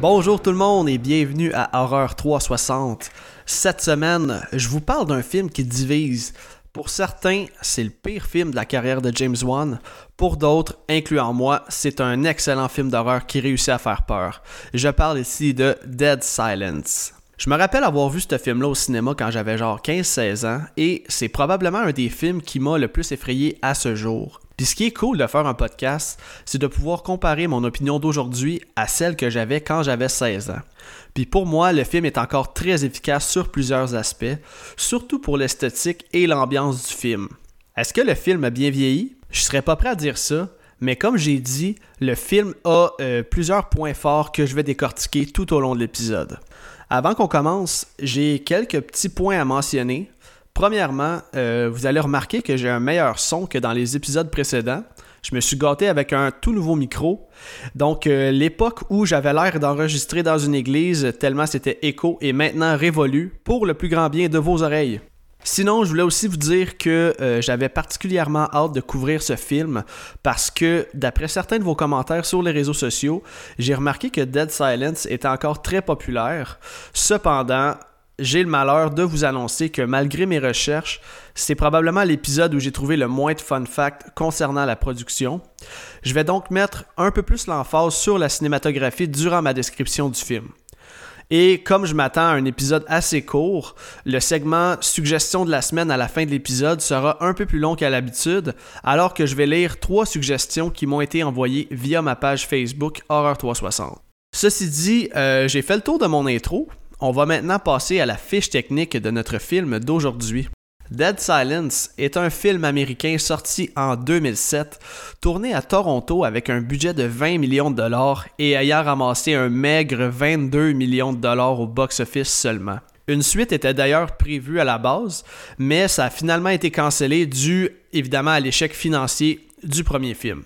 Bonjour tout le monde et bienvenue à Horreur 360. Cette semaine, je vous parle d'un film qui divise. Pour certains, c'est le pire film de la carrière de James Wan. Pour d'autres, incluant moi, c'est un excellent film d'horreur qui réussit à faire peur. Je parle ici de Dead Silence. Je me rappelle avoir vu ce film-là au cinéma quand j'avais genre 15-16 ans et c'est probablement un des films qui m'a le plus effrayé à ce jour. Puis ce qui est cool de faire un podcast, c'est de pouvoir comparer mon opinion d'aujourd'hui à celle que j'avais quand j'avais 16 ans. Puis pour moi, le film est encore très efficace sur plusieurs aspects, surtout pour l'esthétique et l'ambiance du film. Est-ce que le film a bien vieilli? Je serais pas prêt à dire ça, mais comme j'ai dit, le film a euh, plusieurs points forts que je vais décortiquer tout au long de l'épisode. Avant qu'on commence, j'ai quelques petits points à mentionner. Premièrement, euh, vous allez remarquer que j'ai un meilleur son que dans les épisodes précédents. Je me suis gâté avec un tout nouveau micro. Donc, euh, l'époque où j'avais l'air d'enregistrer dans une église tellement c'était écho est maintenant révolue pour le plus grand bien de vos oreilles. Sinon, je voulais aussi vous dire que euh, j'avais particulièrement hâte de couvrir ce film parce que, d'après certains de vos commentaires sur les réseaux sociaux, j'ai remarqué que Dead Silence était encore très populaire. Cependant, j'ai le malheur de vous annoncer que malgré mes recherches, c'est probablement l'épisode où j'ai trouvé le moins de fun facts concernant la production. Je vais donc mettre un peu plus l'emphase sur la cinématographie durant ma description du film. Et comme je m'attends à un épisode assez court, le segment suggestion de la semaine à la fin de l'épisode sera un peu plus long qu'à l'habitude, alors que je vais lire trois suggestions qui m'ont été envoyées via ma page Facebook Horror 360. Ceci dit, euh, j'ai fait le tour de mon intro. On va maintenant passer à la fiche technique de notre film d'aujourd'hui. Dead Silence est un film américain sorti en 2007, tourné à Toronto avec un budget de 20 millions de dollars et ayant ramassé un maigre 22 millions de dollars au box-office seulement. Une suite était d'ailleurs prévue à la base, mais ça a finalement été cancellé dû évidemment à l'échec financier du premier film.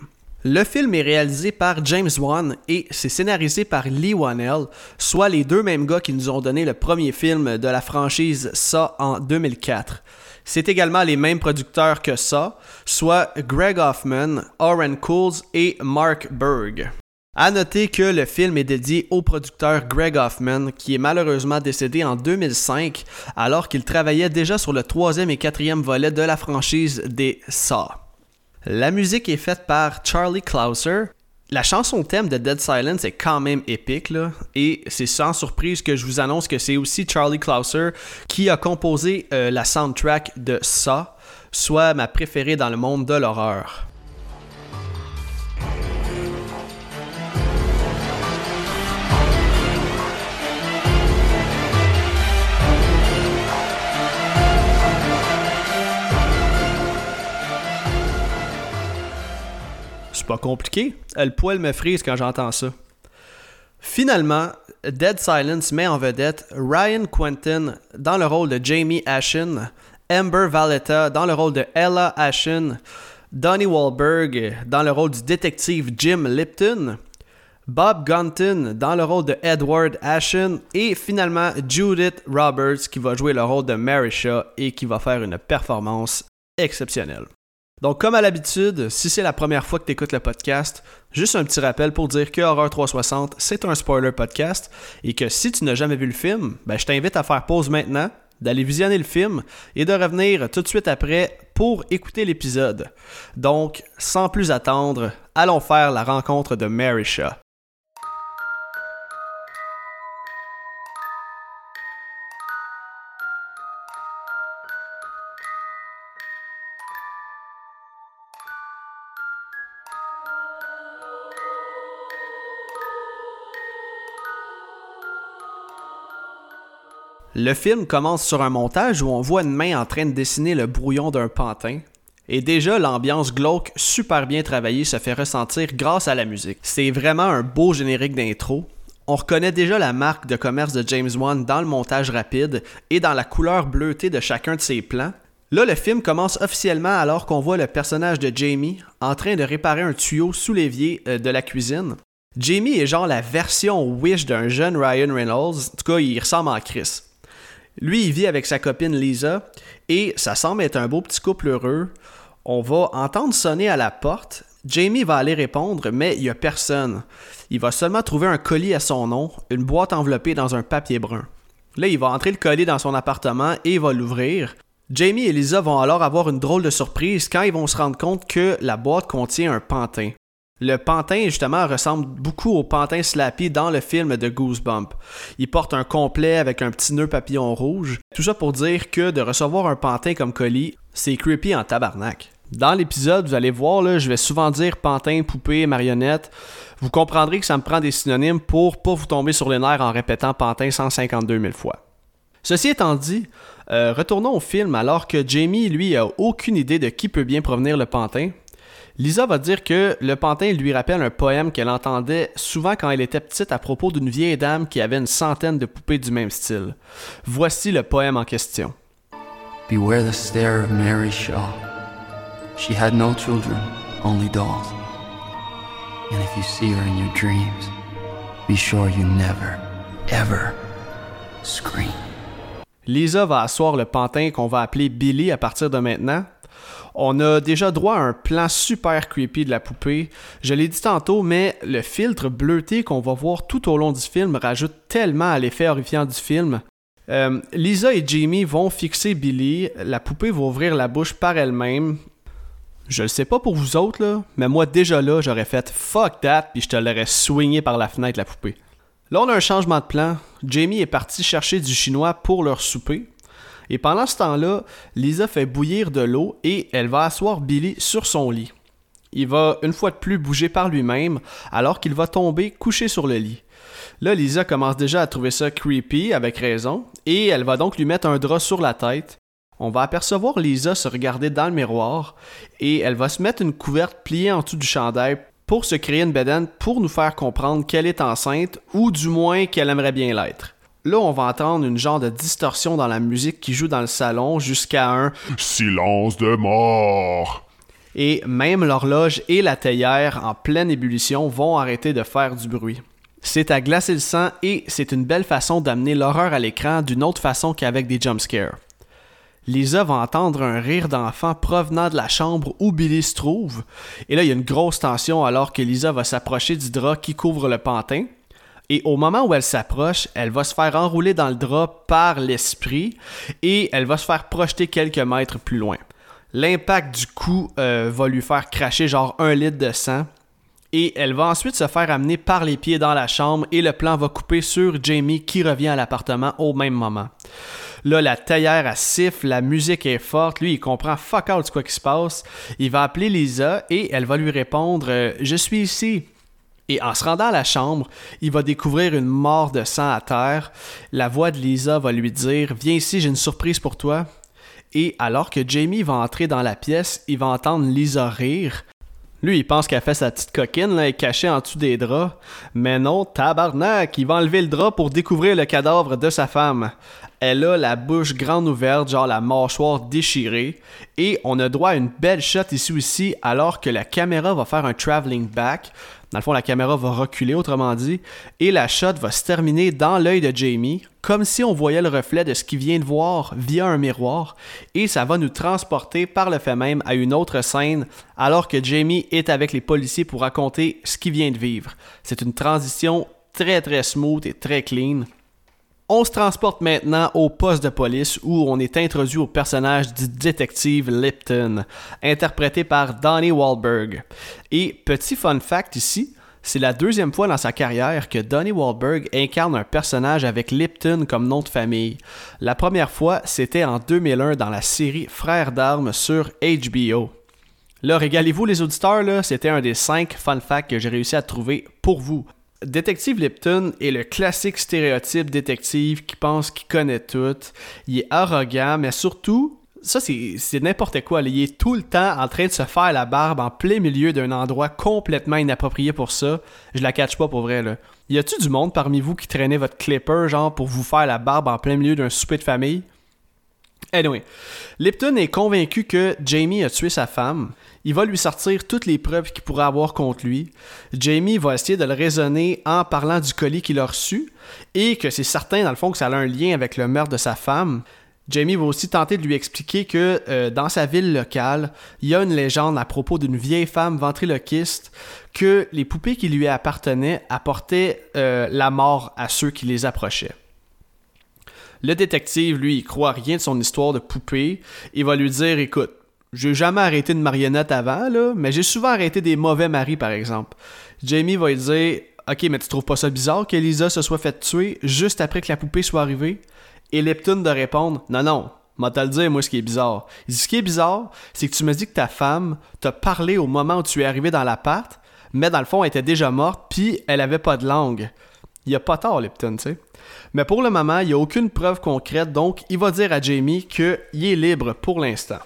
Le film est réalisé par James Wan et c'est scénarisé par Lee Wanell, soit les deux mêmes gars qui nous ont donné le premier film de la franchise Saw en 2004. C'est également les mêmes producteurs que ça, soit Greg Hoffman, Oren Cools et Mark Berg. À noter que le film est dédié au producteur Greg Hoffman, qui est malheureusement décédé en 2005, alors qu'il travaillait déjà sur le troisième et quatrième volet de la franchise des Saw. La musique est faite par Charlie Clouser, la chanson thème de Dead Silence est quand même épique, là, et c'est sans surprise que je vous annonce que c'est aussi Charlie Clouser qui a composé euh, la soundtrack de ça, soit ma préférée dans le monde de l'horreur. Pas compliqué. Le poil me frise quand j'entends ça. Finalement, Dead Silence met en vedette Ryan Quentin dans le rôle de Jamie Ashen, Amber Valletta dans le rôle de Ella Ashen, Donnie Wahlberg dans le rôle du détective Jim Lipton, Bob Gunton dans le rôle de Edward Ashen et finalement Judith Roberts qui va jouer le rôle de Marisha et qui va faire une performance exceptionnelle. Donc, comme à l'habitude, si c'est la première fois que tu écoutes le podcast, juste un petit rappel pour dire que Horror 360, c'est un spoiler podcast et que si tu n'as jamais vu le film, ben, je t'invite à faire pause maintenant, d'aller visionner le film et de revenir tout de suite après pour écouter l'épisode. Donc, sans plus attendre, allons faire la rencontre de Marisha. Le film commence sur un montage où on voit une main en train de dessiner le brouillon d'un pantin. Et déjà, l'ambiance glauque super bien travaillée se fait ressentir grâce à la musique. C'est vraiment un beau générique d'intro. On reconnaît déjà la marque de commerce de James Wan dans le montage rapide et dans la couleur bleutée de chacun de ses plans. Là, le film commence officiellement alors qu'on voit le personnage de Jamie en train de réparer un tuyau sous l'évier euh, de la cuisine. Jamie est genre la version Wish d'un jeune Ryan Reynolds. En tout cas, il ressemble à Chris. Lui, il vit avec sa copine Lisa et ça semble être un beau petit couple heureux. On va entendre sonner à la porte Jamie va aller répondre, mais il n'y a personne. Il va seulement trouver un colis à son nom, une boîte enveloppée dans un papier brun. Là, il va entrer le colis dans son appartement et il va l'ouvrir. Jamie et Lisa vont alors avoir une drôle de surprise quand ils vont se rendre compte que la boîte contient un pantin. Le pantin, justement, ressemble beaucoup au pantin Slappy dans le film de Goosebump. Il porte un complet avec un petit nœud papillon rouge. Tout ça pour dire que de recevoir un pantin comme colis, c'est creepy en tabarnak. Dans l'épisode, vous allez voir, là, je vais souvent dire pantin, poupée, marionnette. Vous comprendrez que ça me prend des synonymes pour pas vous tomber sur les nerfs en répétant pantin 152 000 fois. Ceci étant dit, euh, retournons au film alors que Jamie, lui, a aucune idée de qui peut bien provenir le pantin. Lisa va dire que le pantin lui rappelle un poème qu'elle entendait souvent quand elle était petite à propos d'une vieille dame qui avait une centaine de poupées du même style. Voici le poème en question. Beware the stare of Mary Shaw. She had no children, only dolls. And if you see her in your dreams, be sure you never, ever scream. Lisa va asseoir le pantin qu'on va appeler Billy à partir de maintenant. On a déjà droit à un plan super creepy de la poupée. Je l'ai dit tantôt, mais le filtre bleuté qu'on va voir tout au long du film rajoute tellement à l'effet horrifiant du film. Euh, Lisa et Jamie vont fixer Billy. La poupée va ouvrir la bouche par elle-même. Je le sais pas pour vous autres, là, mais moi déjà là, j'aurais fait fuck that, puis je te l'aurais swingé par la fenêtre, la poupée. Là, on a un changement de plan. Jamie est parti chercher du chinois pour leur souper. Et pendant ce temps-là, Lisa fait bouillir de l'eau et elle va asseoir Billy sur son lit. Il va une fois de plus bouger par lui-même alors qu'il va tomber couché sur le lit. Là, Lisa commence déjà à trouver ça creepy, avec raison, et elle va donc lui mettre un drap sur la tête on va apercevoir Lisa se regarder dans le miroir et elle va se mettre une couverte pliée en dessous du chandail pour se créer une bedaine pour nous faire comprendre qu'elle est enceinte ou du moins qu'elle aimerait bien l'être. Là, on va entendre une genre de distorsion dans la musique qui joue dans le salon jusqu'à un silence de mort. Et même l'horloge et la théière en pleine ébullition vont arrêter de faire du bruit. C'est à glacer le sang et c'est une belle façon d'amener l'horreur à l'écran d'une autre façon qu'avec des jumpscares. Lisa va entendre un rire d'enfant provenant de la chambre où Billy se trouve. Et là, il y a une grosse tension alors que Lisa va s'approcher du drap qui couvre le pantin. Et au moment où elle s'approche, elle va se faire enrouler dans le drap par l'esprit et elle va se faire projeter quelques mètres plus loin. L'impact du coup euh, va lui faire cracher genre un litre de sang. Et elle va ensuite se faire amener par les pieds dans la chambre et le plan va couper sur Jamie qui revient à l'appartement au même moment. Là, la taillère, a siffle, la musique est forte. Lui, il comprend fuck out quoi qui se passe. Il va appeler Lisa et elle va lui répondre euh, Je suis ici. Et en se rendant à la chambre, il va découvrir une mort de sang à terre. La voix de Lisa va lui dire Viens ici, j'ai une surprise pour toi. Et alors que Jamie va entrer dans la pièce, il va entendre Lisa rire. Lui, il pense qu'elle fait sa petite coquine, là, est cachée en dessous des draps. Mais non, tabarnak, il va enlever le drap pour découvrir le cadavre de sa femme. Elle a la bouche grande ouverte, genre la mâchoire déchirée. Et on a droit à une belle shot ici aussi, alors que la caméra va faire un traveling back. Dans le fond, la caméra va reculer, autrement dit, et la shot va se terminer dans l'œil de Jamie, comme si on voyait le reflet de ce qu'il vient de voir via un miroir, et ça va nous transporter par le fait même à une autre scène, alors que Jamie est avec les policiers pour raconter ce qu'il vient de vivre. C'est une transition très très smooth et très clean. On se transporte maintenant au poste de police où on est introduit au personnage du détective Lipton, interprété par Donnie Wahlberg. Et petit fun fact ici, c'est la deuxième fois dans sa carrière que Donnie Wahlberg incarne un personnage avec Lipton comme nom de famille. La première fois, c'était en 2001 dans la série Frères d'armes sur HBO. Là, régalez-vous les auditeurs, c'était un des cinq fun facts que j'ai réussi à trouver pour vous. Détective Lipton est le classique stéréotype détective qui pense qu'il connaît tout. Il est arrogant, mais surtout, ça c'est n'importe quoi. Il est tout le temps en train de se faire la barbe en plein milieu d'un endroit complètement inapproprié pour ça. Je la catch pas pour vrai là. Y a-tu du monde parmi vous qui traînait votre clipper genre pour vous faire la barbe en plein milieu d'un souper de famille? Anyway, Lipton est convaincu que Jamie a tué sa femme. Il va lui sortir toutes les preuves qu'il pourrait avoir contre lui. Jamie va essayer de le raisonner en parlant du colis qu'il a reçu et que c'est certain, dans le fond, que ça a un lien avec le meurtre de sa femme. Jamie va aussi tenter de lui expliquer que euh, dans sa ville locale, il y a une légende à propos d'une vieille femme ventriloquiste que les poupées qui lui appartenaient apportaient euh, la mort à ceux qui les approchaient. Le détective, lui, il croit rien de son histoire de poupée. Il va lui dire Écoute, j'ai jamais arrêté une marionnette avant, là, mais j'ai souvent arrêté des mauvais maris, par exemple. Jamie va lui dire Ok, mais tu trouves pas ça bizarre qu'Elisa se soit fait tuer juste après que la poupée soit arrivée? Et Lepton de répondre Non, non, m'a le dire, moi, ce qui est bizarre. Il dit Ce qui est bizarre, c'est que tu me dis que ta femme t'a parlé au moment où tu es arrivé dans l'appart, mais dans le fond, elle était déjà morte, puis elle avait pas de langue. Il a pas tort, Lipton, tu sais. Mais pour le moment, il n'y a aucune preuve concrète, donc il va dire à Jamie qu'il est libre pour l'instant.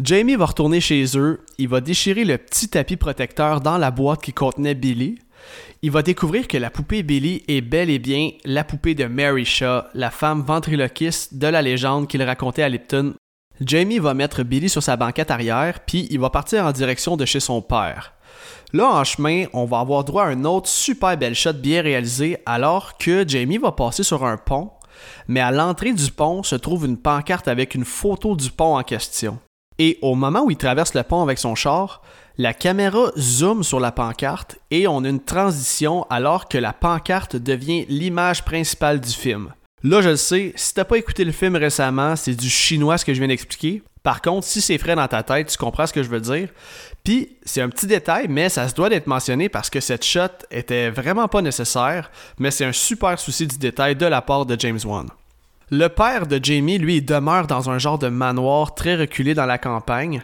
Jamie va retourner chez eux, il va déchirer le petit tapis protecteur dans la boîte qui contenait Billy, il va découvrir que la poupée Billy est bel et bien la poupée de Mary Shaw, la femme ventriloquiste de la légende qu'il racontait à Lipton. Jamie va mettre Billy sur sa banquette arrière, puis il va partir en direction de chez son père. Là, en chemin, on va avoir droit à un autre super belle shot bien réalisé alors que Jamie va passer sur un pont, mais à l'entrée du pont se trouve une pancarte avec une photo du pont en question. Et au moment où il traverse le pont avec son char, la caméra zoome sur la pancarte et on a une transition alors que la pancarte devient l'image principale du film. Là, je le sais, si t'as pas écouté le film récemment, c'est du chinois ce que je viens d'expliquer. Par contre, si c'est frais dans ta tête, tu comprends ce que je veux dire. Puis, c'est un petit détail, mais ça se doit d'être mentionné parce que cette shot était vraiment pas nécessaire, mais c'est un super souci du détail de la part de James Wan. Le père de Jamie, lui, demeure dans un genre de manoir très reculé dans la campagne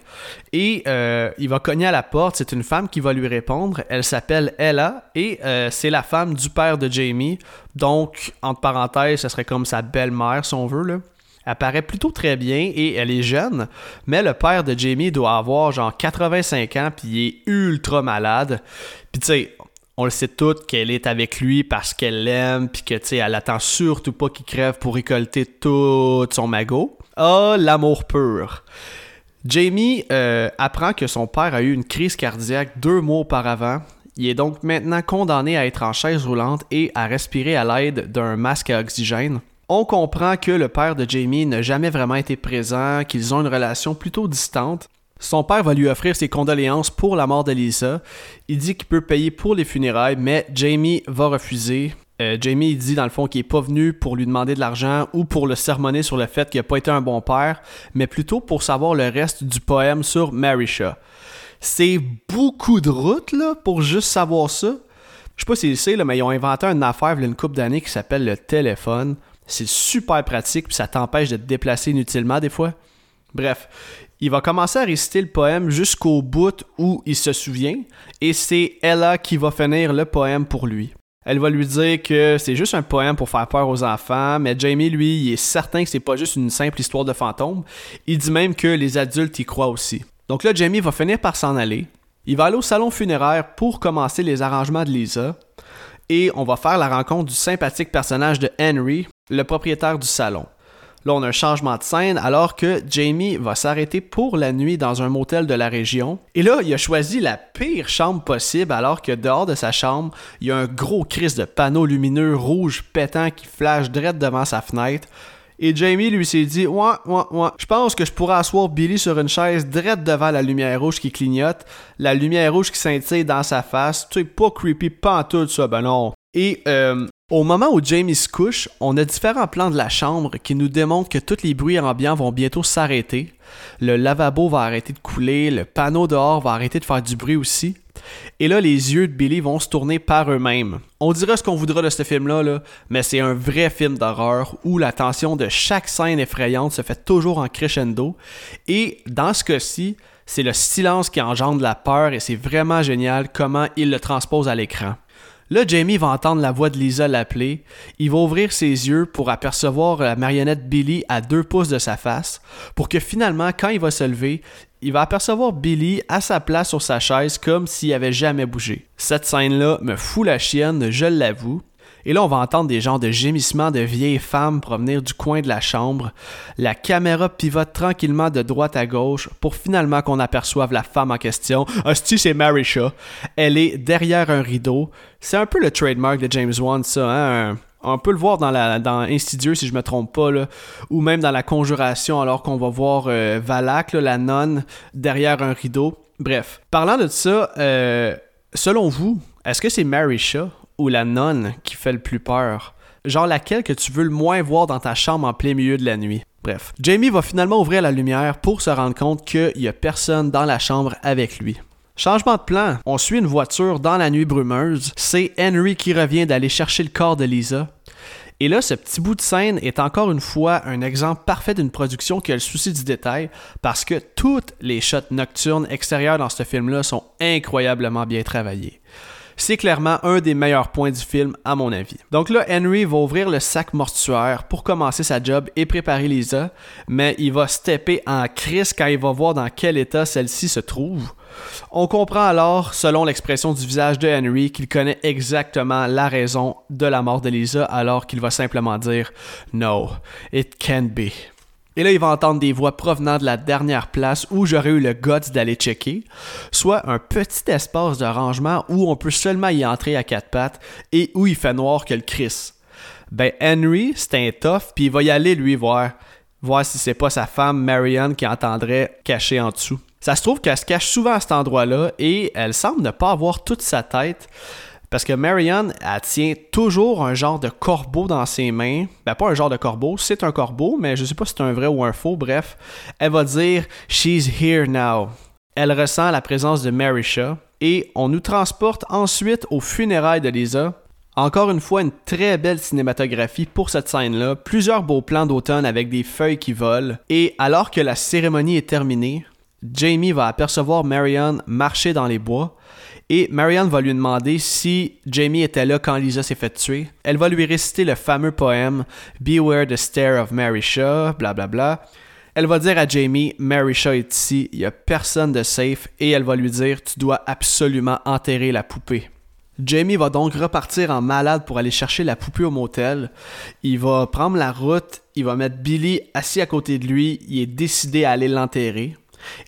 et euh, il va cogner à la porte. C'est une femme qui va lui répondre. Elle s'appelle Ella et euh, c'est la femme du père de Jamie. Donc, entre parenthèses, ce serait comme sa belle-mère, si on veut. Elle paraît plutôt très bien et elle est jeune, mais le père de Jamie doit avoir genre 85 ans puis il est ultra malade. Puis tu sais, on le sait toutes qu'elle est avec lui parce qu'elle l'aime, puis que, tu sais, elle attend surtout pas qu'il crève pour récolter tout son magot. Ah, l'amour pur. Jamie euh, apprend que son père a eu une crise cardiaque deux mois auparavant. Il est donc maintenant condamné à être en chaise roulante et à respirer à l'aide d'un masque à oxygène. On comprend que le père de Jamie n'a jamais vraiment été présent, qu'ils ont une relation plutôt distante. Son père va lui offrir ses condoléances pour la mort de Lisa. Il dit qu'il peut payer pour les funérailles, mais Jamie va refuser. Euh, Jamie dit dans le fond qu'il n'est pas venu pour lui demander de l'argent ou pour le sermonner sur le fait qu'il n'a pas été un bon père, mais plutôt pour savoir le reste du poème sur Marisha. C'est beaucoup de route là, pour juste savoir ça. Je sais pas si c'est, mais ils ont inventé une affaire il une couple d'années qui s'appelle le téléphone. C'est super pratique, puis ça t'empêche de te déplacer inutilement des fois. Bref, il va commencer à réciter le poème jusqu'au bout où il se souvient, et c'est Ella qui va finir le poème pour lui. Elle va lui dire que c'est juste un poème pour faire peur aux enfants, mais Jamie, lui, est certain que c'est pas juste une simple histoire de fantôme. Il dit même que les adultes y croient aussi. Donc là, Jamie va finir par s'en aller. Il va aller au salon funéraire pour commencer les arrangements de Lisa. Et on va faire la rencontre du sympathique personnage de Henry, le propriétaire du salon. Là, on a un changement de scène alors que Jamie va s'arrêter pour la nuit dans un motel de la région. Et là, il a choisi la pire chambre possible alors que dehors de sa chambre, il y a un gros crise de panneaux lumineux rouge pétant qui flash direct devant sa fenêtre. Et Jamie lui s'est dit Ouais, ouais, ouais, je pense que je pourrais asseoir Billy sur une chaise direct devant la lumière rouge qui clignote, la lumière rouge qui scintille dans sa face. Tu sais, pas creepy, pas tout ça, ben non. Et euh, au moment où Jamie se couche, on a différents plans de la chambre qui nous démontrent que tous les bruits ambiants vont bientôt s'arrêter. Le lavabo va arrêter de couler, le panneau dehors va arrêter de faire du bruit aussi. Et là, les yeux de Billy vont se tourner par eux-mêmes. On dira ce qu'on voudra de ce film-là, là, mais c'est un vrai film d'horreur où la tension de chaque scène effrayante se fait toujours en crescendo. Et dans ce cas-ci, c'est le silence qui engendre la peur et c'est vraiment génial comment il le transpose à l'écran. Là, Jamie va entendre la voix de Lisa l'appeler. Il va ouvrir ses yeux pour apercevoir la marionnette Billy à deux pouces de sa face, pour que finalement, quand il va se lever, il va apercevoir Billy à sa place sur sa chaise comme s'il avait jamais bougé. Cette scène-là me fout la chienne, je l'avoue. Et là, on va entendre des genres de gémissements de vieilles femmes provenir du coin de la chambre. La caméra pivote tranquillement de droite à gauche pour finalement qu'on aperçoive la femme en question. Hostie, c'est Marisha. Elle est derrière un rideau. C'est un peu le trademark de James Wan, ça, hein? On peut le voir dans, la, dans Insidieux, si je me trompe pas, là, ou même dans la Conjuration, alors qu'on va voir euh, Valak, la nonne, derrière un rideau. Bref, parlant de ça, euh, selon vous, est-ce que c'est Marisha? Ou la nonne qui fait le plus peur? Genre laquelle que tu veux le moins voir dans ta chambre en plein milieu de la nuit? Bref, Jamie va finalement ouvrir la lumière pour se rendre compte qu'il n'y a personne dans la chambre avec lui. Changement de plan, on suit une voiture dans la nuit brumeuse. C'est Henry qui revient d'aller chercher le corps de Lisa. Et là, ce petit bout de scène est encore une fois un exemple parfait d'une production qui a le souci du détail parce que toutes les shots nocturnes extérieures dans ce film-là sont incroyablement bien travaillées. C'est clairement un des meilleurs points du film, à mon avis. Donc là, Henry va ouvrir le sac mortuaire pour commencer sa job et préparer Lisa, mais il va stepper en crise quand il va voir dans quel état celle-ci se trouve. On comprend alors, selon l'expression du visage de Henry, qu'il connaît exactement la raison de la mort de Lisa alors qu'il va simplement dire No, it can't be. Et là, il va entendre des voix provenant de la dernière place où j'aurais eu le guts d'aller checker, soit un petit espace de rangement où on peut seulement y entrer à quatre pattes et où il fait noir que le Chris. Ben, Henry, c'est un tough, puis il va y aller lui voir, voir si c'est pas sa femme Marianne qui entendrait caché en dessous. Ça se trouve qu'elle se cache souvent à cet endroit-là et elle semble ne pas avoir toute sa tête. Parce que Marianne, elle tient toujours un genre de corbeau dans ses mains. Ben, pas un genre de corbeau, c'est un corbeau, mais je sais pas si c'est un vrai ou un faux. Bref, elle va dire She's here now. Elle ressent la présence de Marisha et on nous transporte ensuite aux funérailles de Lisa. Encore une fois, une très belle cinématographie pour cette scène-là, plusieurs beaux plans d'automne avec des feuilles qui volent, et alors que la cérémonie est terminée, Jamie va apercevoir Marianne marcher dans les bois et Marianne va lui demander si Jamie était là quand Lisa s'est fait tuer. Elle va lui réciter le fameux poème Beware the stare of Mary Shaw, blablabla. Bla, bla. Elle va dire à Jamie Mary Shaw est ici, il n'y a personne de safe et elle va lui dire Tu dois absolument enterrer la poupée. Jamie va donc repartir en malade pour aller chercher la poupée au motel. Il va prendre la route, il va mettre Billy assis à côté de lui, il est décidé à aller l'enterrer.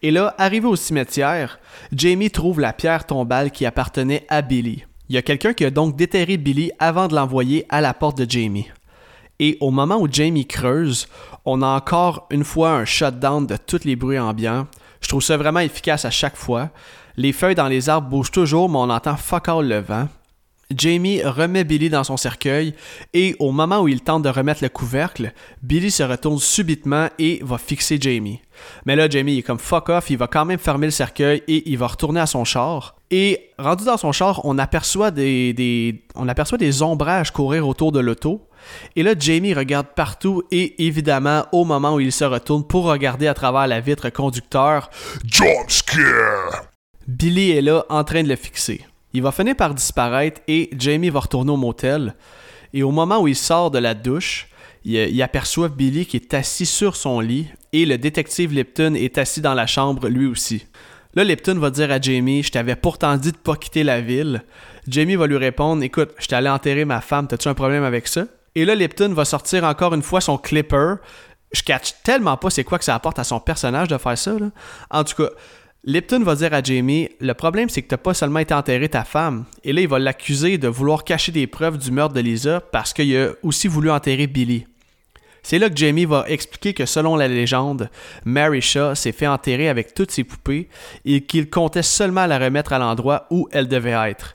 Et là, arrivé au cimetière, Jamie trouve la pierre tombale qui appartenait à Billy. Il y a quelqu'un qui a donc déterré Billy avant de l'envoyer à la porte de Jamie. Et au moment où Jamie creuse, on a encore une fois un shutdown de tous les bruits ambiants. Je trouve ça vraiment efficace à chaque fois. Les feuilles dans les arbres bougent toujours, mais on entend fuck all le vent. Jamie remet Billy dans son cercueil et au moment où il tente de remettre le couvercle, Billy se retourne subitement et va fixer Jamie. Mais là, Jamie est comme fuck off, il va quand même fermer le cercueil et il va retourner à son char. Et rendu dans son char, on aperçoit des, ombrages courir autour de l'auto. Et là, Jamie regarde partout et évidemment, au moment où il se retourne pour regarder à travers la vitre conducteur, Jump scare! Billy est là en train de le fixer. Il va finir par disparaître et Jamie va retourner au motel. Et au moment où il sort de la douche, il, aperçoit Billy qui est assis sur son lit et le détective Lipton est assis dans la chambre lui aussi. Là, Lipton va dire à Jamie Je t'avais pourtant dit de pas quitter la ville. Jamie va lui répondre Écoute, je t'allais enterrer ma femme, t'as-tu un problème avec ça Et là, Lipton va sortir encore une fois son clipper. Je catch tellement pas c'est quoi que ça apporte à son personnage de faire ça. En tout cas, Lipton va dire à Jamie Le problème, c'est que t'as pas seulement été enterré ta femme. Et là, il va l'accuser de vouloir cacher des preuves du meurtre de Lisa parce qu'il a aussi voulu enterrer Billy. C'est là que Jamie va expliquer que selon la légende, Mary Shaw s'est fait enterrer avec toutes ses poupées et qu'il comptait seulement la remettre à l'endroit où elle devait être.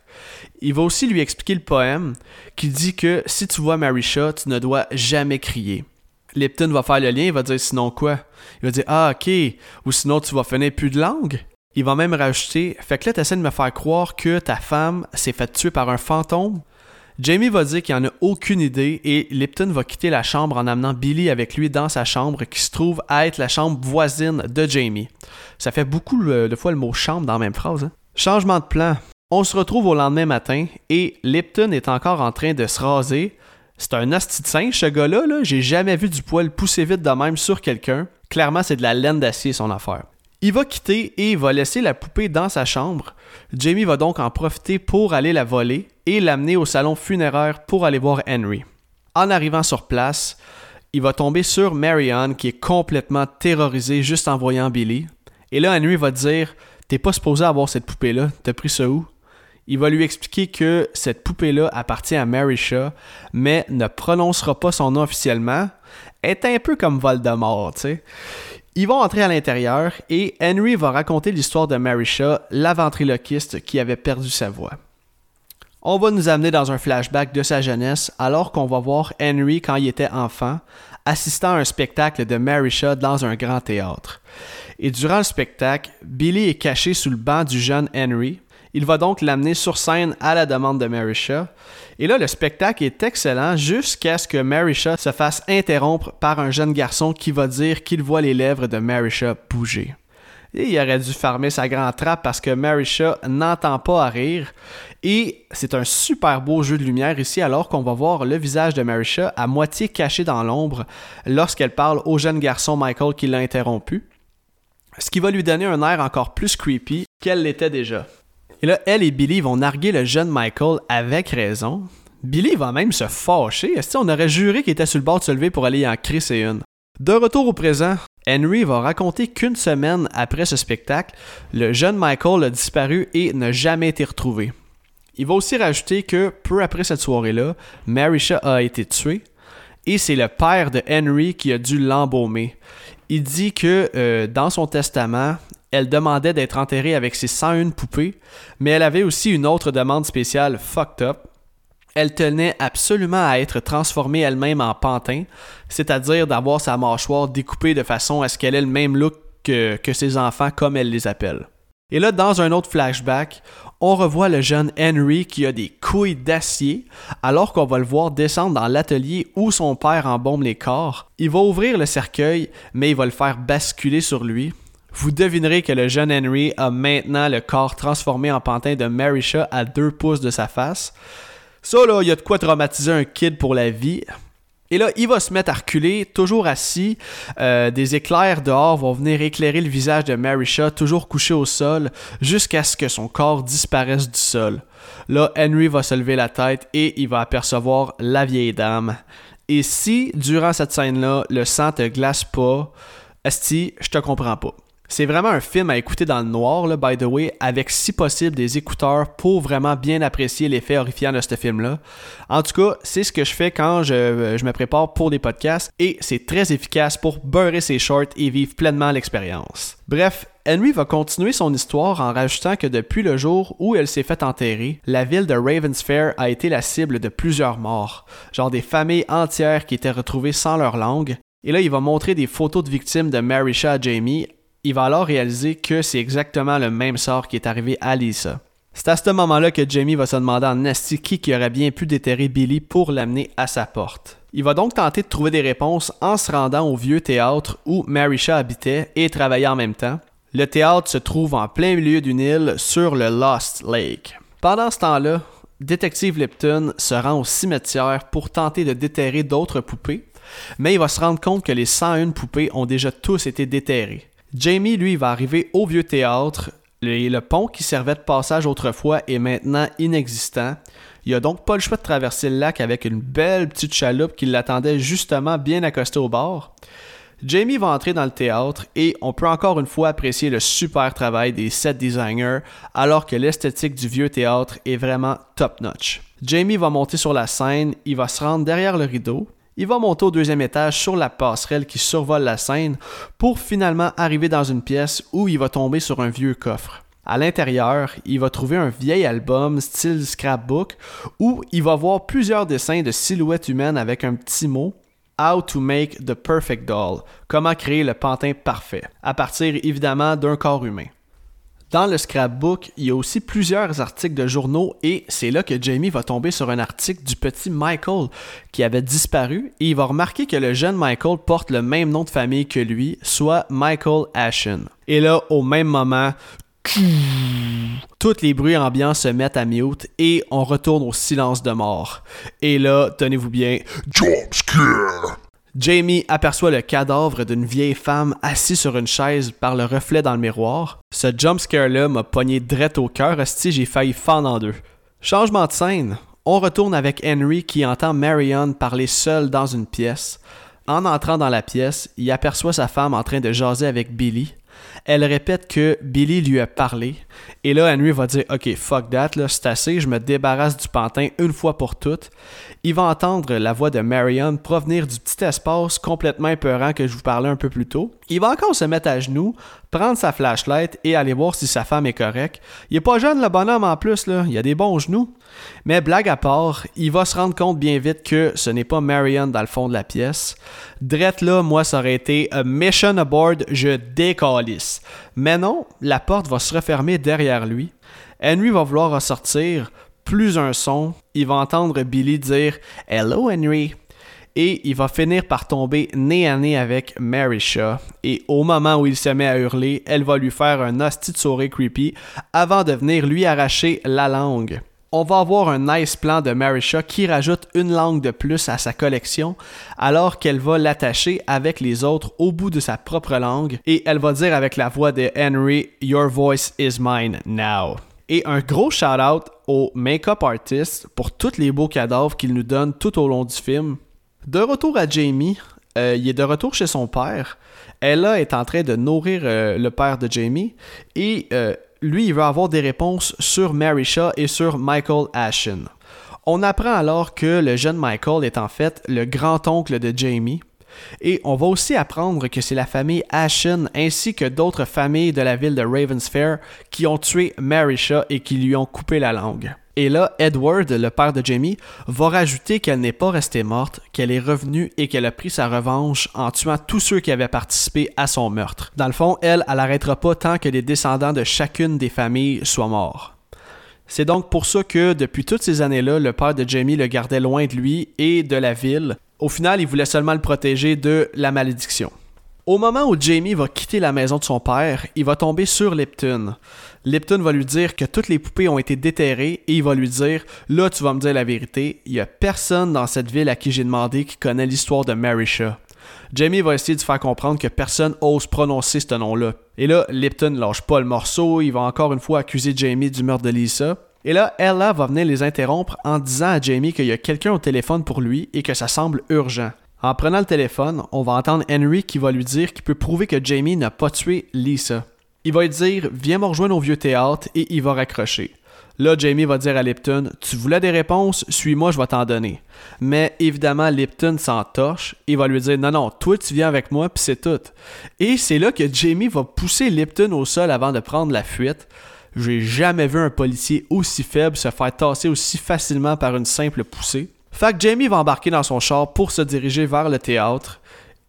Il va aussi lui expliquer le poème qui dit que si tu vois Mary Shaw, tu ne dois jamais crier. Lipton va faire le lien, il va dire sinon quoi? Il va dire Ah, ok, ou sinon tu vas finir plus de langue? Il va même rajouter Fait que là, essaies de me faire croire que ta femme s'est fait tuer par un fantôme. Jamie va dire qu'il n'en a aucune idée et Lipton va quitter la chambre en amenant Billy avec lui dans sa chambre qui se trouve à être la chambre voisine de Jamie. Ça fait beaucoup de fois le mot chambre dans la même phrase. Hein. Changement de plan. On se retrouve au lendemain matin et Lipton est encore en train de se raser c'est un asti de singe, ce gars-là. -là, J'ai jamais vu du poil pousser vite de même sur quelqu'un. Clairement, c'est de la laine d'acier son affaire. Il va quitter et il va laisser la poupée dans sa chambre. Jamie va donc en profiter pour aller la voler et l'amener au salon funéraire pour aller voir Henry. En arrivant sur place, il va tomber sur Marianne qui est complètement terrorisée juste en voyant Billy. Et là, Henry va dire T'es pas supposé avoir cette poupée-là, t'as pris ça où Il va lui expliquer que cette poupée-là appartient à Mary Shaw, mais ne prononcera pas son nom officiellement. Est un peu comme Voldemort, tu sais. Ils vont entrer à l'intérieur et Henry va raconter l'histoire de Mary Shaw, la ventriloquiste qui avait perdu sa voix. On va nous amener dans un flashback de sa jeunesse alors qu'on va voir Henry quand il était enfant, assistant à un spectacle de Mary Shaw dans un grand théâtre. Et durant le spectacle, Billy est caché sous le banc du jeune Henry. Il va donc l'amener sur scène à la demande de Mary Shaw. Et là, le spectacle est excellent jusqu'à ce que Mary Shaw se fasse interrompre par un jeune garçon qui va dire qu'il voit les lèvres de Mary Shaw bouger. Et il aurait dû fermer sa grande trappe parce que Mary Shaw n'entend pas à rire. Et c'est un super beau jeu de lumière ici alors qu'on va voir le visage de Mary Shaw à moitié caché dans l'ombre lorsqu'elle parle au jeune garçon Michael qui l'a interrompu. Ce qui va lui donner un air encore plus creepy qu'elle l'était déjà. Et là, elle et Billy vont narguer le jeune Michael avec raison. Billy va même se fâcher. Est-ce qu'on aurait juré qu'il était sur le bord de se lever pour aller en crisser une? De retour au présent, Henry va raconter qu'une semaine après ce spectacle, le jeune Michael a disparu et n'a jamais été retrouvé. Il va aussi rajouter que peu après cette soirée-là, Marisha a été tuée et c'est le père de Henry qui a dû l'embaumer. Il dit que euh, dans son testament, elle demandait d'être enterrée avec ses 101 poupées, mais elle avait aussi une autre demande spéciale fucked up elle tenait absolument à être transformée elle-même en pantin, c'est-à-dire d'avoir sa mâchoire découpée de façon à ce qu'elle ait le même look que, ses enfants, comme elle les appelle. Et là, dans un autre flashback, on revoit le jeune Henry qui a des couilles d'acier, alors qu'on va le voir descendre dans l'atelier où son père embaume les corps. Il va ouvrir le cercueil, mais il va le faire basculer sur lui. Vous devinerez que le jeune Henry a maintenant le corps transformé en pantin de Marisha à deux pouces de sa face. Ça, là, il y a de quoi traumatiser un kid pour la vie. Et là, il va se mettre à reculer, toujours assis. Euh, des éclairs dehors vont venir éclairer le visage de Marisha, toujours couché au sol, jusqu'à ce que son corps disparaisse du sol. Là, Henry va se lever la tête et il va apercevoir la vieille dame. Et si, durant cette scène-là, le sang te glace pas, Esti, je te comprends pas. C'est vraiment un film à écouter dans le noir, là, by the way, avec si possible des écouteurs pour vraiment bien apprécier l'effet horrifiant de ce film-là. En tout cas, c'est ce que je fais quand je, me prépare pour des podcasts et c'est très efficace pour beurrer ses shorts et vivre pleinement l'expérience. Bref, Henry va continuer son histoire en rajoutant que depuis le jour où elle s'est fait enterrer, la ville de Ravensfair a été la cible de plusieurs morts, genre des familles entières qui étaient retrouvées sans leur langue, et là, il va montrer des photos de victimes de Marisha Jamie il va alors réaliser que c'est exactement le même sort qui est arrivé à Lisa. C'est à ce moment-là que Jamie va se demander en nasty qui, aurait bien pu déterrer Billy pour l'amener à sa porte. Il va donc tenter de trouver des réponses en se rendant au vieux théâtre où Marisha habitait et travaillait en même temps. Le théâtre se trouve en plein milieu d'une île sur le Lost Lake. Pendant ce temps-là, Détective Lipton se rend au cimetière pour tenter de déterrer d'autres poupées, mais il va se rendre compte que les 101 poupées ont déjà tous été déterrées. Jamie, lui, va arriver au vieux théâtre. Le, le pont qui servait de passage autrefois est maintenant inexistant. Il a donc pas le choix de traverser le lac avec une belle petite chaloupe qui l'attendait justement bien accostée au bord. Jamie va entrer dans le théâtre et on peut encore une fois apprécier le super travail des set designers alors que l'esthétique du vieux théâtre est vraiment top notch. Jamie va monter sur la scène, il va se rendre derrière le rideau, il va monter au deuxième étage sur la passerelle qui survole la scène pour finalement arriver dans une pièce où il va tomber sur un vieux coffre. À l'intérieur, il va trouver un vieil album style scrapbook où il va voir plusieurs dessins de silhouettes humaines avec un petit mot How to make the perfect doll. Comment créer le pantin parfait. À partir évidemment d'un corps humain. Dans le scrapbook, il y a aussi plusieurs articles de journaux et c'est là que Jamie va tomber sur un article du petit Michael qui avait disparu et il va remarquer que le jeune Michael porte le même nom de famille que lui, soit Michael Ashen. Et là, au même moment, tous les bruits ambiants se mettent à mute et on retourne au silence de mort. Et là, tenez-vous bien, Jump scare! Jamie aperçoit le cadavre d'une vieille femme assise sur une chaise par le reflet dans le miroir. Ce jumpscare-là m'a pogné drette au cœur, si j'ai failli fendre en deux. Changement de scène. On retourne avec Henry qui entend Marion parler seule dans une pièce. En entrant dans la pièce, il aperçoit sa femme en train de jaser avec Billy. Elle répète que Billy lui a parlé. Et là, Henry va dire Ok, fuck that, là, c'est assez, je me débarrasse du pantin une fois pour toutes. Il va entendre la voix de Marion provenir du petit espace complètement épeurant que je vous parlais un peu plus tôt. Il va encore se mettre à genoux, prendre sa flashlight et aller voir si sa femme est correcte. Il est pas jeune le bonhomme en plus, là. il a des bons genoux. Mais blague à part, il va se rendre compte bien vite que ce n'est pas Marion dans le fond de la pièce. Drette là, moi ça aurait été a mission aboard, je décalisse. Mais non, la porte va se refermer derrière lui. Henry va vouloir ressortir, plus un son, il va entendre Billy dire Hello Henry et il va finir par tomber nez à nez avec Mary Shaw. Et au moment où il se met à hurler, elle va lui faire un hostie de sourire creepy avant de venir lui arracher la langue. On va avoir un nice plan de Mary Shaw qui rajoute une langue de plus à sa collection alors qu'elle va l'attacher avec les autres au bout de sa propre langue et elle va dire avec la voix de Henry Your voice is mine now. Et un gros shout-out au make-up artist pour tous les beaux cadavres qu'il nous donne tout au long du film. De retour à Jamie, euh, il est de retour chez son père. Ella est en train de nourrir euh, le père de Jamie et euh, lui, il veut avoir des réponses sur Mary Shaw et sur Michael Ashen. On apprend alors que le jeune Michael est en fait le grand-oncle de Jamie. Et on va aussi apprendre que c'est la famille Ashen ainsi que d'autres familles de la ville de Ravensfair qui ont tué Mary Shaw et qui lui ont coupé la langue. Et là, Edward, le père de Jamie, va rajouter qu'elle n'est pas restée morte, qu'elle est revenue et qu'elle a pris sa revanche en tuant tous ceux qui avaient participé à son meurtre. Dans le fond, elle, elle n'arrêtera pas tant que les descendants de chacune des familles soient morts. C'est donc pour ça que, depuis toutes ces années-là, le père de Jamie le gardait loin de lui et de la ville. Au final, il voulait seulement le protéger de la malédiction. Au moment où Jamie va quitter la maison de son père, il va tomber sur Lipton. Lipton va lui dire que toutes les poupées ont été déterrées et il va lui dire Là, tu vas me dire la vérité, il y a personne dans cette ville à qui j'ai demandé qui connaît l'histoire de Mary Shaw. Jamie va essayer de faire comprendre que personne ose prononcer ce nom-là. Et là, Lipton lâche pas le morceau, il va encore une fois accuser Jamie du meurtre de Lisa. Et là, Ella va venir les interrompre en disant à Jamie qu'il y a quelqu'un au téléphone pour lui et que ça semble urgent. En prenant le téléphone, on va entendre Henry qui va lui dire qu'il peut prouver que Jamie n'a pas tué Lisa. Il va lui dire Viens me rejoindre au vieux théâtre et il va raccrocher. Là, Jamie va dire à Lipton Tu voulais des réponses, suis-moi, je vais t'en donner. Mais évidemment, Lipton s'entorche et va lui dire Non, non, toi tu viens avec moi, puis c'est tout. Et c'est là que Jamie va pousser Lipton au sol avant de prendre la fuite. J'ai jamais vu un policier aussi faible se faire tasser aussi facilement par une simple poussée. Fait Jamie va embarquer dans son char pour se diriger vers le théâtre.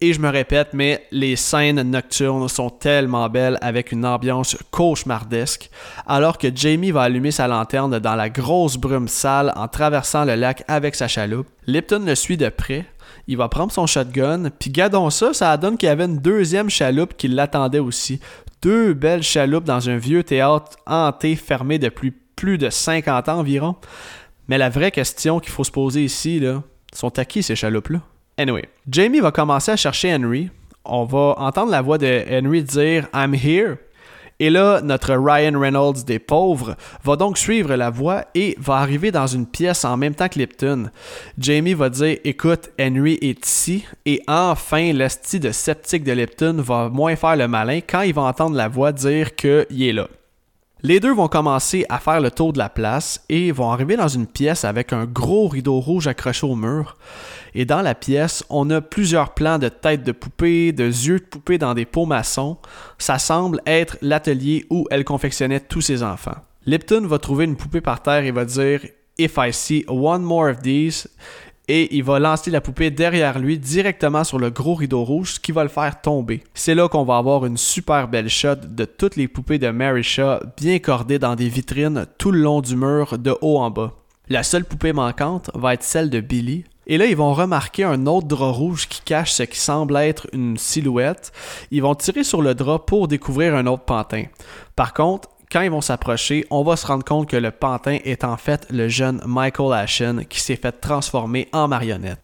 Et je me répète, mais les scènes nocturnes sont tellement belles avec une ambiance cauchemardesque, alors que Jamie va allumer sa lanterne dans la grosse brume sale en traversant le lac avec sa chaloupe. Lipton le suit de près. Il va prendre son shotgun, puis gardons ça, ça donne qu'il y avait une deuxième chaloupe qui l'attendait aussi. Deux belles chaloupes dans un vieux théâtre hanté fermé depuis plus de 50 ans environ. Mais la vraie question qu'il faut se poser ici, là, sont à qui ces chaloupes-là? Anyway, Jamie va commencer à chercher Henry. On va entendre la voix de Henry dire I'm here. Et là, notre Ryan Reynolds des pauvres va donc suivre la voix et va arriver dans une pièce en même temps que Lipton. Jamie va dire Écoute, Henry est ici. Et enfin, l'esti de sceptique de Lipton va moins faire le malin quand il va entendre la voix dire qu'il est là. Les deux vont commencer à faire le tour de la place et vont arriver dans une pièce avec un gros rideau rouge accroché au mur. Et dans la pièce, on a plusieurs plans de têtes de poupées, de yeux de poupées dans des pots maçons. Ça semble être l'atelier où elle confectionnait tous ses enfants. Lipton va trouver une poupée par terre et va dire If I see one more of these, et il va lancer la poupée derrière lui directement sur le gros rideau rouge, qui va le faire tomber. C'est là qu'on va avoir une super belle shot de toutes les poupées de Mary Shaw bien cordées dans des vitrines tout le long du mur de haut en bas. La seule poupée manquante va être celle de Billy. Et là, ils vont remarquer un autre drap rouge qui cache ce qui semble être une silhouette. Ils vont tirer sur le drap pour découvrir un autre pantin. Par contre, quand ils vont s'approcher, on va se rendre compte que le pantin est en fait le jeune Michael Ashen qui s'est fait transformer en marionnette.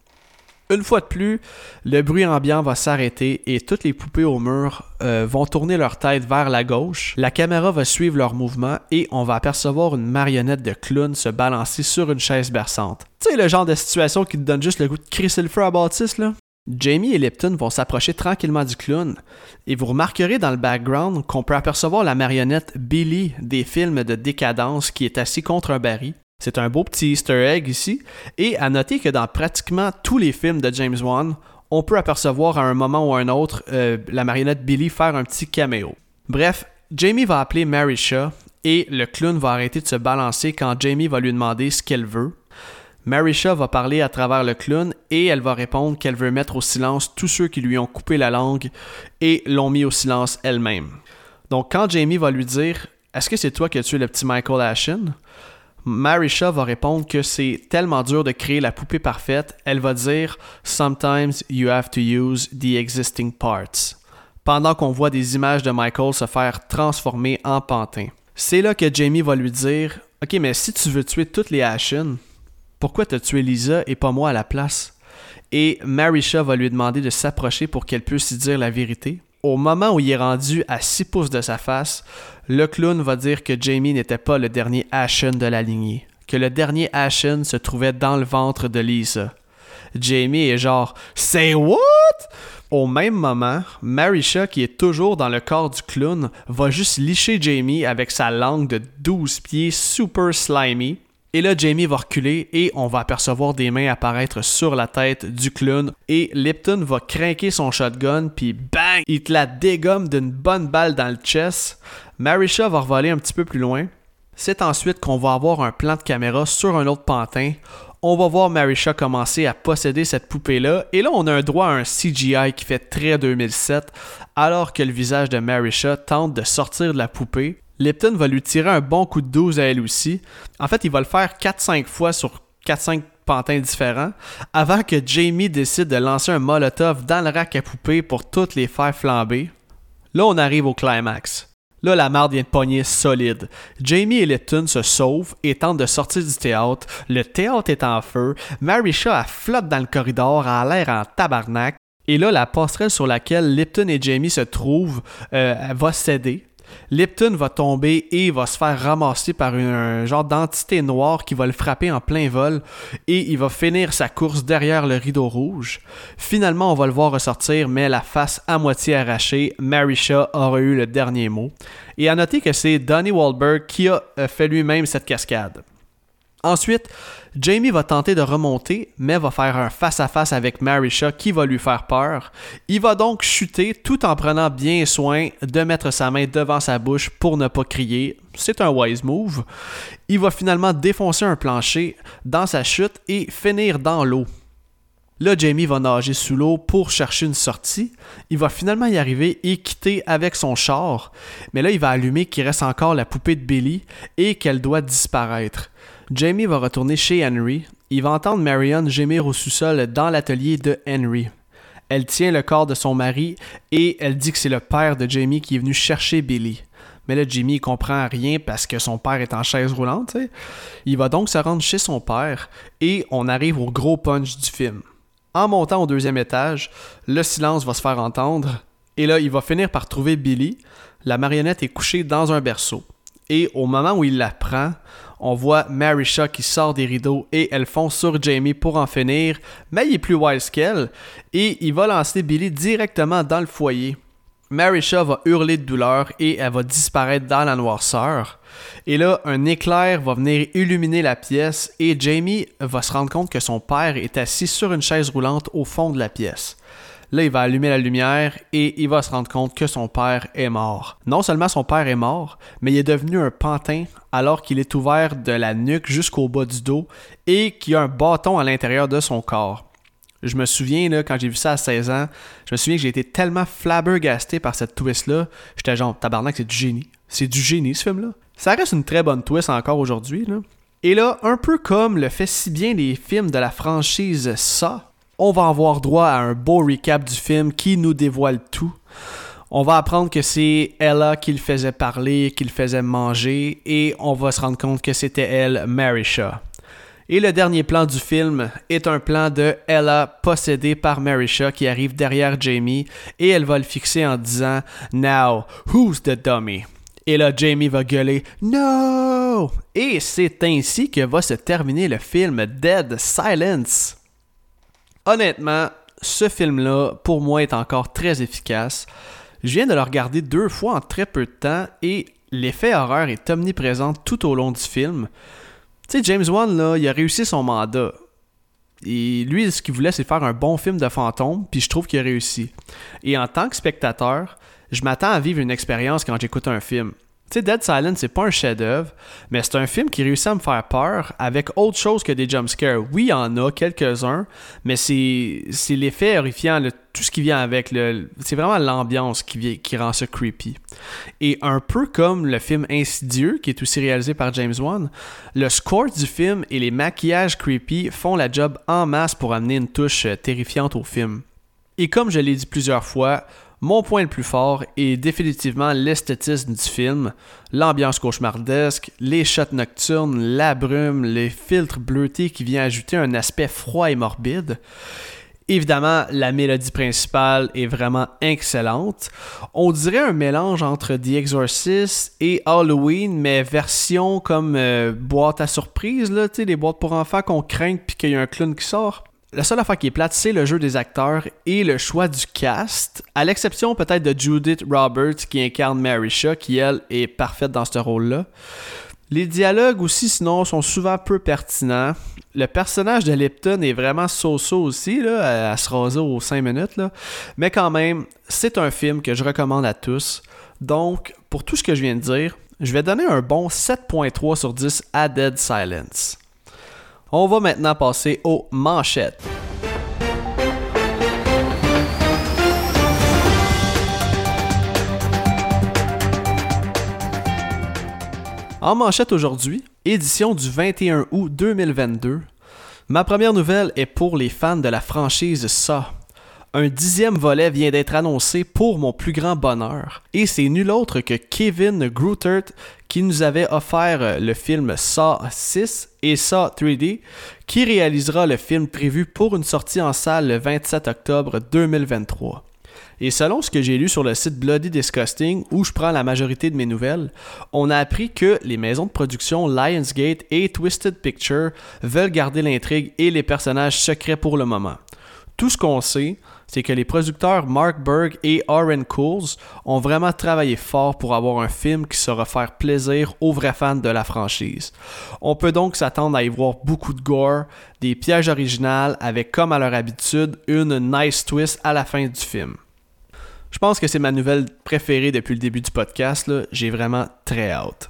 Une fois de plus, le bruit ambiant va s'arrêter et toutes les poupées au mur euh, vont tourner leur tête vers la gauche. La caméra va suivre leur mouvement et on va apercevoir une marionnette de clown se balancer sur une chaise berçante. Tu sais, le genre de situation qui te donne juste le goût de crisser le feu à Baptiste, là? Jamie et Lipton vont s'approcher tranquillement du clown et vous remarquerez dans le background qu'on peut apercevoir la marionnette Billy des films de décadence qui est assis contre un baril. C'est un beau petit easter egg ici et à noter que dans pratiquement tous les films de James Wan, on peut apercevoir à un moment ou à un autre euh, la marionnette Billy faire un petit caméo. Bref, Jamie va appeler Mary Shaw et le clown va arrêter de se balancer quand Jamie va lui demander ce qu'elle veut. Marisha va parler à travers le clown et elle va répondre qu'elle veut mettre au silence tous ceux qui lui ont coupé la langue et l'ont mis au silence elle-même. Donc quand Jamie va lui dire Est-ce que c'est toi qui as tué le petit Michael Ashen? Marisha va répondre que c'est tellement dur de créer la poupée parfaite, elle va dire Sometimes you have to use the existing parts. Pendant qu'on voit des images de Michael se faire transformer en pantin. C'est là que Jamie va lui dire Ok, mais si tu veux tuer toutes les Ashen, pourquoi t'as tué Lisa et pas moi à la place? Et Marisha va lui demander de s'approcher pour qu'elle puisse lui dire la vérité. Au moment où il est rendu à 6 pouces de sa face, le clown va dire que Jamie n'était pas le dernier Ashen de la lignée, que le dernier Ashen se trouvait dans le ventre de Lisa. Jamie est genre Say what? Au même moment, Marisha, qui est toujours dans le corps du clown, va juste licher Jamie avec sa langue de 12 pieds super slimy et là, Jamie va reculer et on va apercevoir des mains apparaître sur la tête du clown. Et Lipton va craquer son shotgun, puis bang, il te la dégomme d'une bonne balle dans le chest. Marisha va revoler un petit peu plus loin. C'est ensuite qu'on va avoir un plan de caméra sur un autre pantin. On va voir Marisha commencer à posséder cette poupée-là. Et là, on a un droit à un CGI qui fait très 2007, alors que le visage de Marisha tente de sortir de la poupée. Lipton va lui tirer un bon coup de 12 à elle aussi. En fait, il va le faire 4-5 fois sur 4-5 pantins différents avant que Jamie décide de lancer un molotov dans le rack à poupées pour toutes les faire flamber. Là, on arrive au climax. Là, la marde vient de pogner solide. Jamie et Lipton se sauvent et tentent de sortir du théâtre. Le théâtre est en feu. Marisha, a flotte dans le corridor, a l'air en tabarnak. Et là, la passerelle sur laquelle Lipton et Jamie se trouvent euh, va céder. Lipton va tomber et va se faire ramasser par un genre d'entité noire qui va le frapper en plein vol et il va finir sa course derrière le rideau rouge. Finalement, on va le voir ressortir, mais la face à moitié arrachée. Marisha aura eu le dernier mot. Et à noter que c'est Donnie Wahlberg qui a euh, fait lui-même cette cascade. Ensuite, Jamie va tenter de remonter, mais va faire un face-à-face avec Marisha qui va lui faire peur. Il va donc chuter tout en prenant bien soin de mettre sa main devant sa bouche pour ne pas crier. C'est un wise move. Il va finalement défoncer un plancher dans sa chute et finir dans l'eau. Là, Jamie va nager sous l'eau pour chercher une sortie. Il va finalement y arriver et quitter avec son char. Mais là, il va allumer qu'il reste encore la poupée de Billy et qu'elle doit disparaître. Jamie va retourner chez Henry. Il va entendre Marion gémir au sous-sol dans l'atelier de Henry. Elle tient le corps de son mari et elle dit que c'est le père de Jamie qui est venu chercher Billy. Mais là, Jimmy comprend rien parce que son père est en chaise roulante. Il va donc se rendre chez son père et on arrive au gros punch du film. En montant au deuxième étage, le silence va se faire entendre et là, il va finir par trouver Billy. La marionnette est couchée dans un berceau. Et au moment où il la prend, on voit Marisha qui sort des rideaux et elle fonce sur Jamie pour en finir, mais il est plus wise qu'elle et il va lancer Billy directement dans le foyer. Marisha va hurler de douleur et elle va disparaître dans la noirceur. Et là, un éclair va venir illuminer la pièce et Jamie va se rendre compte que son père est assis sur une chaise roulante au fond de la pièce. Là, il va allumer la lumière et il va se rendre compte que son père est mort. Non seulement son père est mort, mais il est devenu un pantin alors qu'il est ouvert de la nuque jusqu'au bas du dos et qu'il a un bâton à l'intérieur de son corps. Je me souviens, là, quand j'ai vu ça à 16 ans, je me souviens que j'ai été tellement flabbergasté par cette twist-là. J'étais genre, tabarnak, c'est du génie. C'est du génie, ce film-là. Ça reste une très bonne twist encore aujourd'hui, Et là, un peu comme le fait si bien les films de la franchise Ça, on va avoir droit à un beau recap du film qui nous dévoile tout. On va apprendre que c'est Ella qui le faisait parler, qui le faisait manger, et on va se rendre compte que c'était elle, Marisha. Et le dernier plan du film est un plan de Ella possédée par Marisha qui arrive derrière Jamie et elle va le fixer en disant Now, who's the dummy? Et là, Jamie va gueuler No! Et c'est ainsi que va se terminer le film Dead Silence. Honnêtement, ce film-là, pour moi, est encore très efficace. Je viens de le regarder deux fois en très peu de temps et l'effet horreur est omniprésent tout au long du film. Tu sais, James Wan, là, il a réussi son mandat. Et lui, ce qu'il voulait, c'est faire un bon film de fantôme, puis je trouve qu'il a réussi. Et en tant que spectateur, je m'attends à vivre une expérience quand j'écoute un film. Tu sais, Dead Silence, c'est pas un chef-d'œuvre, mais c'est un film qui réussit à me faire peur avec autre chose que des jumpscares. Oui, il y en a quelques-uns, mais c'est, l'effet horrifiant, tout ce qui vient avec. C'est vraiment l'ambiance qui, qui rend ça creepy. Et un peu comme le film Insidieux, qui est aussi réalisé par James Wan, le score du film et les maquillages creepy font la job en masse pour amener une touche euh, terrifiante au film. Et comme je l'ai dit plusieurs fois, mon point le plus fort est définitivement l'esthétisme du film, l'ambiance cauchemardesque, les shots nocturnes, la brume, les filtres bleutés qui viennent ajouter un aspect froid et morbide. Évidemment, la mélodie principale est vraiment excellente. On dirait un mélange entre The Exorcist et Halloween, mais version comme euh, boîte à surprise, là, les boîtes pour enfants qu'on craint puis qu'il y a un clown qui sort. La seule affaire qui est plate, c'est le jeu des acteurs et le choix du cast, à l'exception peut-être de Judith Roberts qui incarne Mary Shaw, qui elle est parfaite dans ce rôle-là. Les dialogues aussi, sinon, sont souvent peu pertinents. Le personnage de Lipton est vraiment so-so aussi, là, à, se raser aux 5 minutes. Mais quand même, c'est un film que je recommande à tous. Donc, pour tout ce que je viens de dire, je vais donner un bon 7.3 sur 10 à Dead Silence. On va maintenant passer aux manchettes. En manchette aujourd'hui, édition du 21 août 2022, ma première nouvelle est pour les fans de la franchise Saw. Un dixième volet vient d'être annoncé pour mon plus grand bonheur, et c'est nul autre que Kevin Groutert qui nous avait offert le film Saw 6 et Saw 3D, qui réalisera le film prévu pour une sortie en salle le 27 octobre 2023. Et selon ce que j'ai lu sur le site Bloody Disgusting, où je prends la majorité de mes nouvelles, on a appris que les maisons de production Lionsgate et Twisted Picture veulent garder l'intrigue et les personnages secrets pour le moment. Tout ce qu'on sait, c'est que les producteurs Mark Berg et Aaron Cools ont vraiment travaillé fort pour avoir un film qui saura faire plaisir aux vrais fans de la franchise. On peut donc s'attendre à y voir beaucoup de gore, des pièges originaux avec comme à leur habitude une nice twist à la fin du film. Je pense que c'est ma nouvelle préférée depuis le début du podcast. J'ai vraiment très hâte.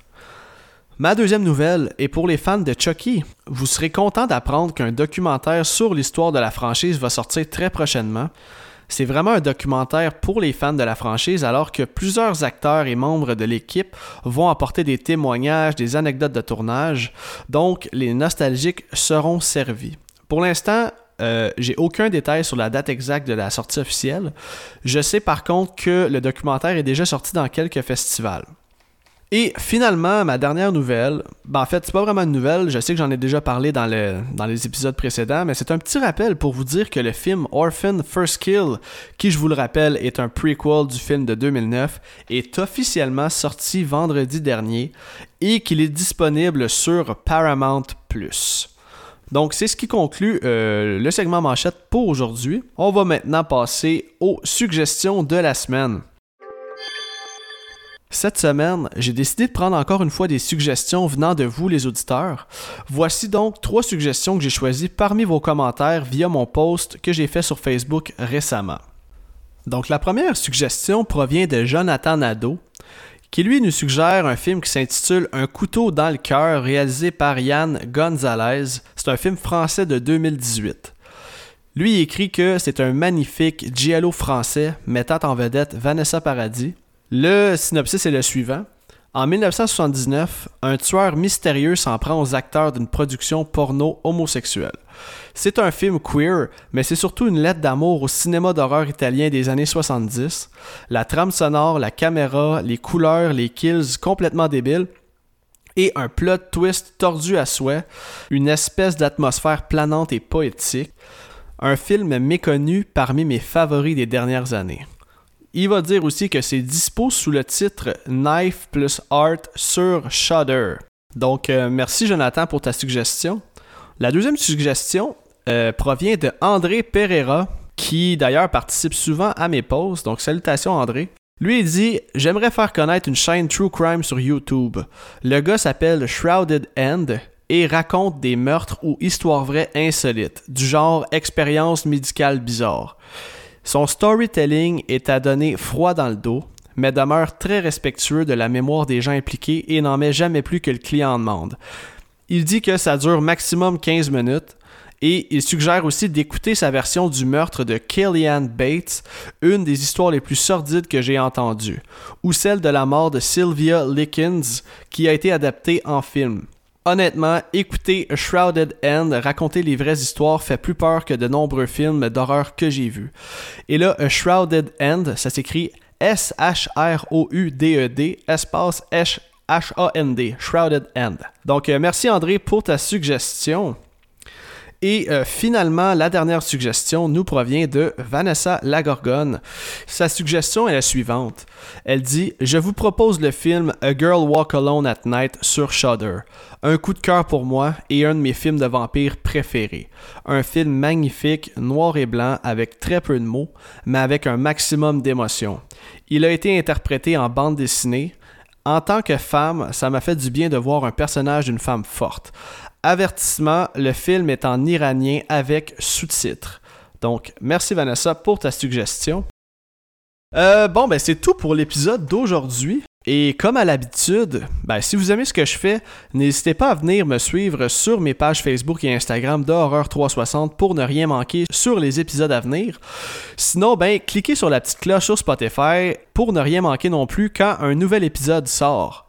Ma deuxième nouvelle est pour les fans de Chucky. Vous serez content d'apprendre qu'un documentaire sur l'histoire de la franchise va sortir très prochainement. C'est vraiment un documentaire pour les fans de la franchise alors que plusieurs acteurs et membres de l'équipe vont apporter des témoignages, des anecdotes de tournage, donc les nostalgiques seront servis. Pour l'instant, euh, j'ai aucun détail sur la date exacte de la sortie officielle. Je sais par contre que le documentaire est déjà sorti dans quelques festivals. Et finalement, ma dernière nouvelle, ben en fait, c'est pas vraiment une nouvelle, je sais que j'en ai déjà parlé dans, les épisodes précédents, mais c'est un petit rappel pour vous dire que le film Orphan First Kill, qui je vous le rappelle est un prequel du film de 2009, est officiellement sorti vendredi dernier et qu'il est disponible sur Paramount ⁇ donc, c'est ce qui conclut euh, le segment manchette pour aujourd'hui. On va maintenant passer aux suggestions de la semaine. Cette semaine, j'ai décidé de prendre encore une fois des suggestions venant de vous, les auditeurs. Voici donc trois suggestions que j'ai choisies parmi vos commentaires via mon post que j'ai fait sur Facebook récemment. Donc, la première suggestion provient de Jonathan Nadeau, qui lui nous suggère un film qui s'intitule Un couteau dans le cœur, réalisé par Yann Gonzalez. C'est un film français de 2018. Lui écrit que c'est un magnifique giallo français mettant en vedette Vanessa Paradis. Le synopsis est le suivant. En 1979, un tueur mystérieux s'en prend aux acteurs d'une production porno homosexuelle. C'est un film queer, mais c'est surtout une lettre d'amour au cinéma d'horreur italien des années 70. La trame sonore, la caméra, les couleurs, les kills complètement débiles et un plot twist tordu à souhait, une espèce d'atmosphère planante et poétique. Un film méconnu parmi mes favoris des dernières années. Il va dire aussi que c'est dispo sous le titre Knife plus Art sur Shudder. Donc, euh, merci Jonathan pour ta suggestion. La deuxième suggestion euh, provient de André Pereira qui d'ailleurs participe souvent à mes posts, donc salutations André. Lui dit J'aimerais faire connaître une chaîne True Crime sur YouTube. Le gars s'appelle Shrouded End et raconte des meurtres ou histoires vraies insolites, du genre expérience médicale bizarre. Son storytelling est à donner froid dans le dos, mais demeure très respectueux de la mémoire des gens impliqués et n'en met jamais plus que le client en demande. Il dit que ça dure maximum 15 minutes et il suggère aussi d'écouter sa version du meurtre de Kellyanne Bates, une des histoires les plus sordides que j'ai entendues, ou celle de la mort de Sylvia Lickens qui a été adaptée en film. Honnêtement, écouter Shrouded End raconter les vraies histoires fait plus peur que de nombreux films d'horreur que j'ai vus. Et là, Shrouded End, ça s'écrit S-H-R-O-U-D-E-D, e espace H-A-N-D, Shrouded End. Donc, euh, merci André pour ta suggestion. Et euh, finalement, la dernière suggestion nous provient de Vanessa Lagorgone. Sa suggestion est la suivante. Elle dit Je vous propose le film A Girl Walk Alone at Night sur Shudder. Un coup de cœur pour moi et un de mes films de vampires préférés. Un film magnifique, noir et blanc, avec très peu de mots, mais avec un maximum d'émotion. Il a été interprété en bande dessinée. En tant que femme, ça m'a fait du bien de voir un personnage d'une femme forte. Avertissement, le film est en iranien avec sous-titres. Donc, merci Vanessa pour ta suggestion. Euh, bon, ben c'est tout pour l'épisode d'aujourd'hui. Et comme à l'habitude, ben, si vous aimez ce que je fais, n'hésitez pas à venir me suivre sur mes pages Facebook et Instagram d'Horreur 360 pour ne rien manquer sur les épisodes à venir. Sinon, ben, cliquez sur la petite cloche sur Spotify pour ne rien manquer non plus quand un nouvel épisode sort.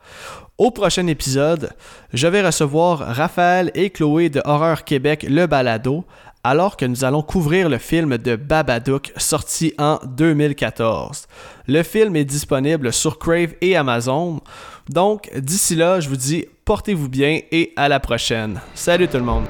Au prochain épisode, je vais recevoir Raphaël et Chloé de Horreur Québec Le Balado, alors que nous allons couvrir le film de Babadook sorti en 2014. Le film est disponible sur Crave et Amazon. Donc, d'ici là, je vous dis portez-vous bien et à la prochaine. Salut tout le monde!